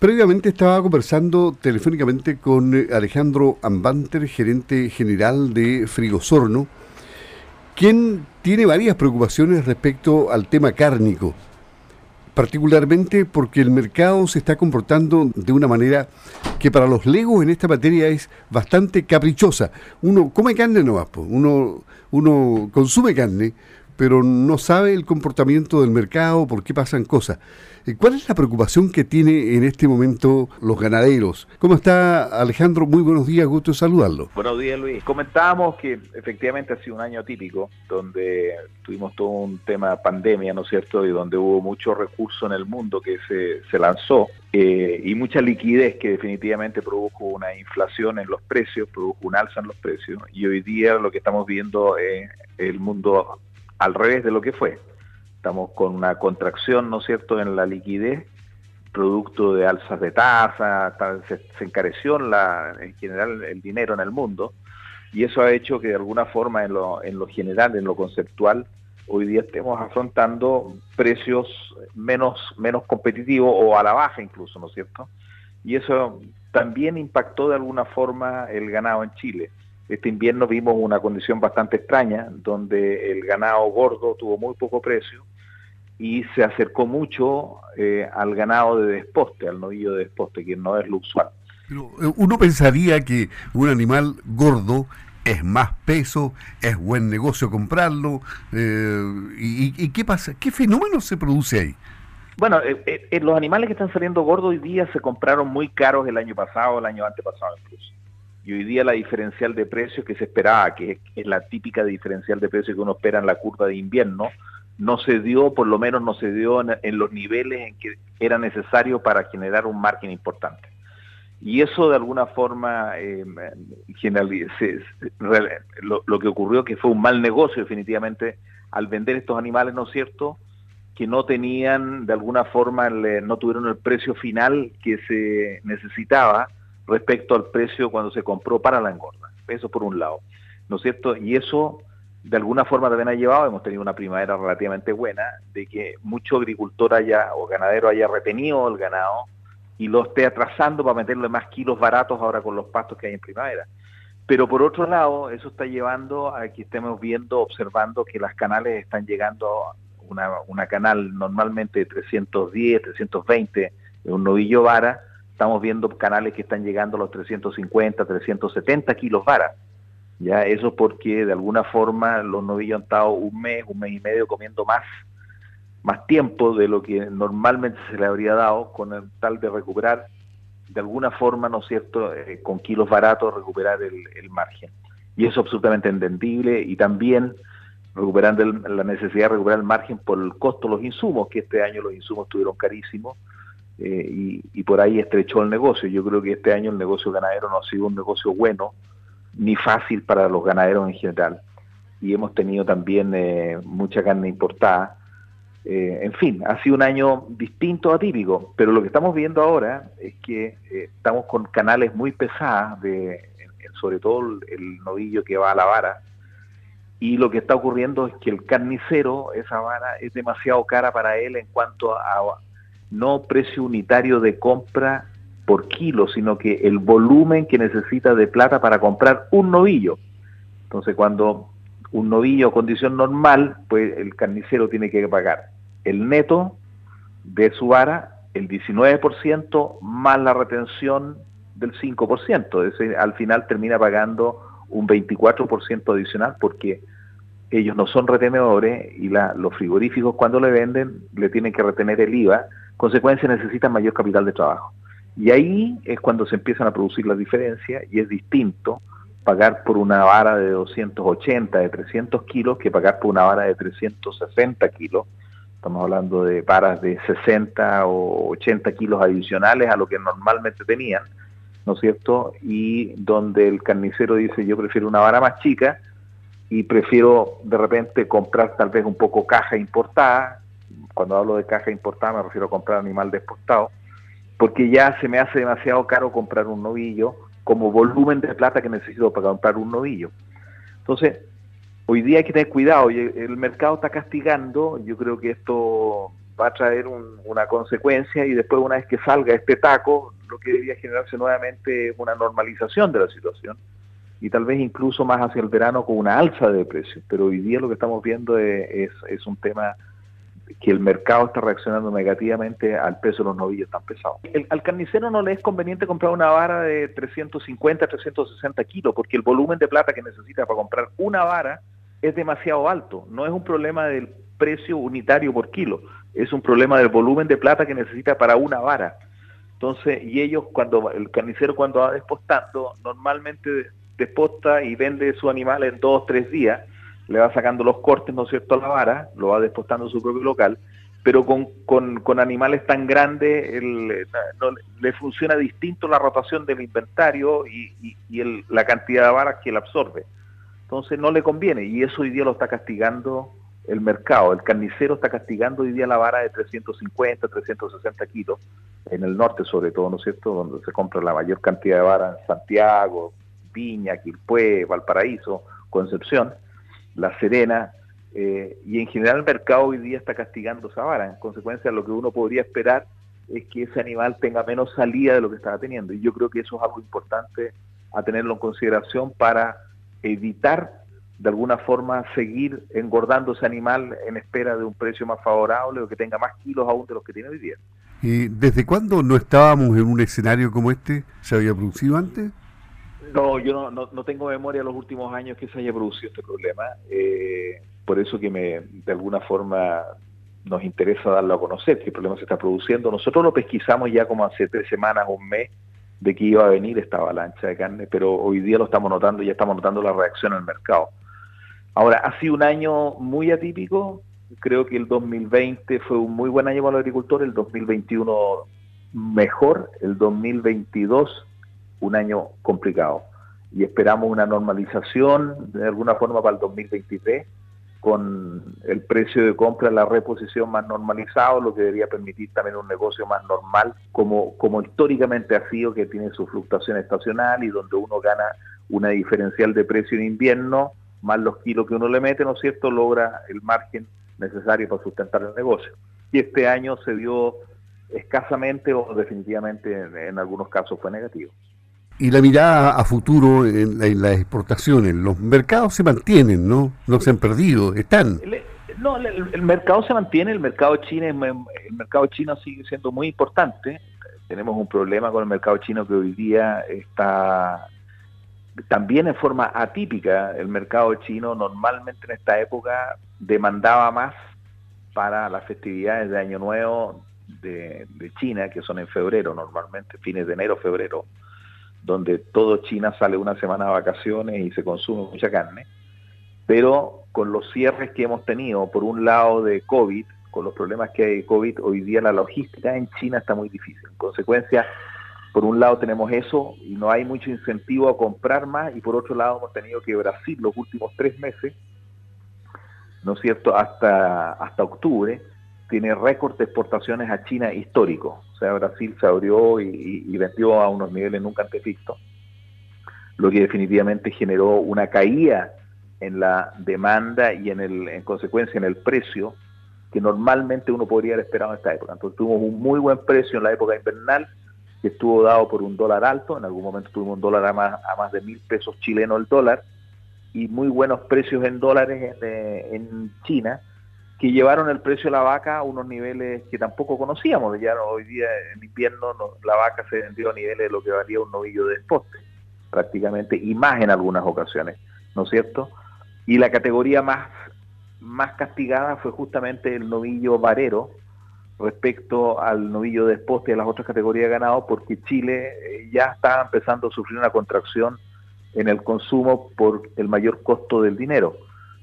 Previamente estaba conversando telefónicamente con eh, Alejandro Ambanter, gerente general de Frigosorno, quien tiene varias preocupaciones respecto al tema cárnico, particularmente porque el mercado se está comportando de una manera que para los legos en esta materia es bastante caprichosa. Uno come carne no uno, uno consume carne, pero no sabe el comportamiento del mercado, por qué pasan cosas. Eh, ¿Cuál es la preocupación que tiene en este momento los ganaderos? ¿Cómo está Alejandro? Muy buenos días, gusto saludarlo. Buenos días, Luis. Comentábamos que efectivamente ha sido un año típico, donde tuvimos todo un tema de pandemia, ¿no es cierto? Y donde hubo mucho recurso en el mundo que se, se lanzó eh, y mucha liquidez que definitivamente produjo una inflación en los precios, produjo un alza en los precios. Y hoy día lo que estamos viendo es el mundo al revés de lo que fue. Estamos con una contracción, ¿no es cierto?, en la liquidez, producto de alzas de tasa, se, encareció la, en general el dinero en el mundo, y eso ha hecho que de alguna forma en lo, en lo general, en lo conceptual, hoy día estemos afrontando precios menos, menos competitivos o a la baja incluso, ¿no es cierto? Y eso también impactó de alguna forma el ganado en Chile. Este invierno vimos una condición bastante extraña, donde el ganado gordo tuvo muy poco precio y se acercó mucho eh, al ganado de desposte, al novillo de desposte, que no es lo usual. Pero eh, uno pensaría que un animal gordo es más peso, es buen negocio comprarlo. Eh, y, qué pasa? ¿Qué fenómeno se produce ahí? Bueno, los animales que están saliendo gordos hoy día se compraron muy caros el año pasado, el año antepasado incluso y hoy día la diferencial de precios que se esperaba, que es, la típica diferencial de precios que uno espera en la curva de invierno, no se dio, por lo menos no se dio en, los niveles en que era necesario para generar un margen importante. Y eso de alguna forma, eh, lo, que ocurrió que fue un mal negocio definitivamente al vender estos animales, ¿no es cierto?, que no tenían, de alguna forma, no tuvieron el precio final que se necesitaba respecto al precio cuando se compró para la engorda. Eso por un lado, ¿no es cierto? Y eso de alguna forma también ha llevado, hemos tenido una primavera relativamente buena, de que mucho agricultor haya o ganadero haya retenido el ganado y lo esté atrasando para meterle más kilos baratos ahora con los pastos que hay en primavera. Pero por otro lado, eso está llevando a que estemos viendo, observando que las canales están llegando, una, una canal normalmente de 310, 320, un novillo vara, estamos viendo canales que están llegando a los 350, 370 kilos vara. Ya, eso porque de alguna forma los novillos han estado un mes, un mes y medio comiendo más, más tiempo de lo que normalmente se le habría dado con el tal de recuperar de alguna forma, ¿no es cierto?, eh, con kilos baratos recuperar el, el, margen. Y eso es absolutamente entendible y también recuperando la necesidad de recuperar el margen por el costo de los insumos, que este año los insumos estuvieron carísimos eh, y, por ahí estrechó el negocio. Yo creo que este año el negocio ganadero no ha sido un negocio bueno ni fácil para los ganaderos en general. Y hemos tenido también eh, mucha carne importada. Eh, en fin, ha sido un año distinto, atípico, pero lo que estamos viendo ahora es que estamos con canales muy pesadas, de, sobre todo el novillo que va a la vara, y lo que está ocurriendo es que el carnicero, esa vara, es demasiado cara para él en cuanto a, no precio unitario de compra por kilo, sino que el volumen que necesita de plata para comprar un novillo. Entonces, cuando un novillo condición normal, pues el carnicero tiene que pagar el neto de su vara, el 19% más la retención del 5%. Ese, al final termina pagando un 24% adicional porque ellos no son retenedores y los frigoríficos cuando le venden le tienen que retener el IVA consecuencia necesitan mayor capital de trabajo. Y ahí es cuando se empiezan a producir las diferencias y es distinto pagar por una vara de 280, de 300 kilos, que pagar por una vara de 360 kilos. Estamos hablando de varas de 60 o 80 kilos adicionales a lo que normalmente tenían, ¿no es cierto? Y donde el carnicero dice, yo prefiero una vara más chica y prefiero de repente comprar tal vez un poco caja importada, cuando hablo de caja importada me refiero a comprar animal desportado, porque ya se me hace demasiado caro comprar un novillo como volumen de plata que necesito para comprar un novillo. Entonces, hoy día hay que tener cuidado, el mercado está castigando, yo creo que esto va a traer una consecuencia y después una vez que salga este taco, lo que debería generarse nuevamente es una normalización de la situación y tal vez incluso más hacia el verano con una alza de precios. Pero hoy día lo que estamos viendo es, es, un tema que el mercado está reaccionando negativamente al peso de los novillos tan pesados. El, al carnicero no le es conveniente comprar una vara de 350, 360 kilos, porque el volumen de plata que necesita para comprar una vara es demasiado alto. No es un problema del precio unitario por kilo, es un problema del volumen de plata que necesita para una vara. Entonces, y ellos cuando el carnicero cuando va despostando, normalmente desposta y vende su animal en dos, tres días, le va sacando los cortes, ¿no es cierto?, a la vara, lo va despostando en su propio local, pero con, con, animales tan grandes el, no, le funciona distinto la rotación del inventario y, y, el, la cantidad de varas que él absorbe. Entonces no le conviene y eso hoy día lo está castigando el mercado. El carnicero está castigando hoy día la vara de 350, 360 kilos, en el norte sobre todo, ¿no es cierto?, donde se compra la mayor cantidad de varas en Santiago, Viña, Quilpué, Valparaíso, Concepción, La Serena, eh, y en general el mercado hoy día está castigando esa vara. En consecuencia, lo que uno podría esperar es que ese animal tenga menos salida de lo que estaba teniendo. Y yo creo que eso es algo importante a tenerlo en consideración para evitar de alguna forma seguir engordando ese animal en espera de un precio más favorable o que tenga más kilos aún de los que tiene hoy día. ¿Y desde cuándo no estábamos en un escenario como este? ¿Se había producido antes? No, yo no, no, tengo memoria de los últimos años que se haya producido este problema. Eh, por eso que me, de alguna forma nos interesa darlo a conocer, que el problema se está produciendo. Nosotros lo pesquisamos ya como hace tres semanas, un mes, de que iba a venir esta avalancha de carne, pero hoy día lo estamos notando, y ya estamos notando la reacción al mercado. Ahora, ha sido un año muy atípico, creo que el 2020 fue un muy buen año para los agricultores, el 2021 mejor, el 2022 un año complicado. Y esperamos una normalización de alguna forma para el 2023 con el precio de compra, la reposición más normalizado, lo que debería permitir también un negocio más normal, como, como históricamente ha sido, que tiene su fluctuación estacional y donde uno gana una diferencial de precio en invierno, más los kilos que uno le mete, ¿no es cierto?, logra el margen necesario para sustentar el negocio. Y este año se dio escasamente o definitivamente en algunos casos fue negativo y la mirada a futuro en, las exportaciones. Los mercados se mantienen, ¿no? No se han perdido, están. No, el, mercado se mantiene, el mercado chino, el mercado chino sigue siendo muy importante. Tenemos un problema con el mercado chino que hoy día está también en forma atípica. El mercado chino normalmente en esta época demandaba más para las festividades de Año Nuevo de, de China, que son en febrero normalmente, fines de enero, febrero donde todo China sale una semana de vacaciones y se consume mucha carne, pero con los cierres que hemos tenido, por un lado de COVID, con los problemas que hay de COVID, hoy día la logística en China está muy difícil. En consecuencia, por un lado tenemos eso y no hay mucho incentivo a comprar más, y por otro lado hemos tenido que Brasil los últimos tres meses, ¿no es cierto?, hasta, hasta octubre, tiene récord de exportaciones a China histórico. O sea, Brasil se abrió y, vendió a unos niveles nunca antes vistos, lo que definitivamente generó una caída en la demanda y en, el, en consecuencia en el precio que normalmente uno podría haber esperado en esta época. Entonces tuvimos un muy buen precio en la época invernal, que estuvo dado por un dólar alto, en algún momento tuvimos un dólar a más, a más de mil pesos chilenos el dólar, y muy buenos precios en dólares en, eh, en China, que llevaron el precio de la vaca a unos niveles que tampoco conocíamos. Ya hoy día en invierno la vaca se vendió a niveles de lo que valía un novillo de desposte, prácticamente, y más en algunas ocasiones, ¿no es cierto? Y la categoría más, más castigada fue justamente el novillo varero respecto al novillo de desposte y a las otras categorías ganado, porque Chile eh, ya estaba empezando a sufrir una contracción en el consumo por el mayor costo del dinero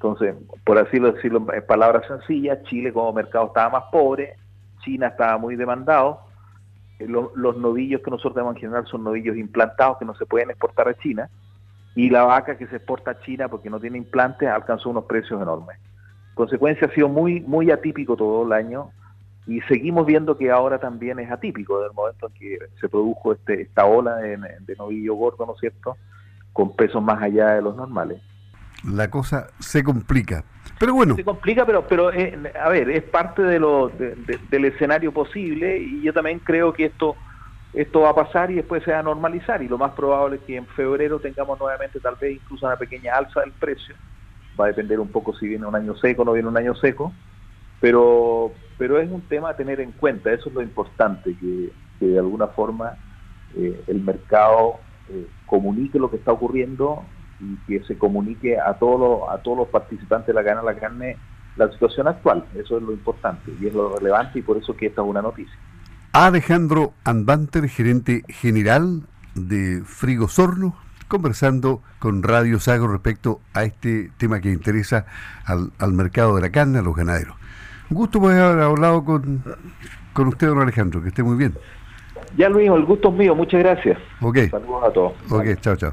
entonces, por así decirlo en palabras sencillas, Chile como mercado estaba más pobre, China estaba muy demandado, eh, los, novillos que nosotros tenemos en general son novillos implantados que no se pueden exportar a China, y la vaca que se exporta a China porque no tiene implantes alcanzó unos precios enormes. consecuencia ha sido muy, muy atípico todo el año y seguimos viendo que ahora también es atípico del momento en que se produjo este, esta ola de, de novillo gordo, ¿no es cierto?, con pesos más allá de los normales la cosa se complica. Pero bueno. Se complica, pero, pero eh, a ver, es parte de lo, del escenario posible y yo también creo que esto esto va a pasar y después se va a normalizar y lo más probable es que en febrero tengamos nuevamente tal vez incluso una pequeña alza del precio. Va a depender un poco si viene un año seco o no viene un año seco, pero, pero es un tema a tener en cuenta, eso es lo importante, que, de alguna forma eh, el mercado eh, comunique lo que está ocurriendo y que se comunique a todos los, a todos los participantes de la cadena de la carne la situación actual, eso es lo importante y es lo relevante y por eso que esta es una noticia. Alejandro Anbanter, gerente general de Frigo Sorno, conversando con Radio Sago respecto a este tema que interesa al, al mercado de la carne, a los ganaderos. Un gusto poder haber hablado con, con usted, don Alejandro, que esté muy bien. Ya Luis, el gusto es mío, muchas gracias. Ok. Saludos a todos. Ok, chao, chao.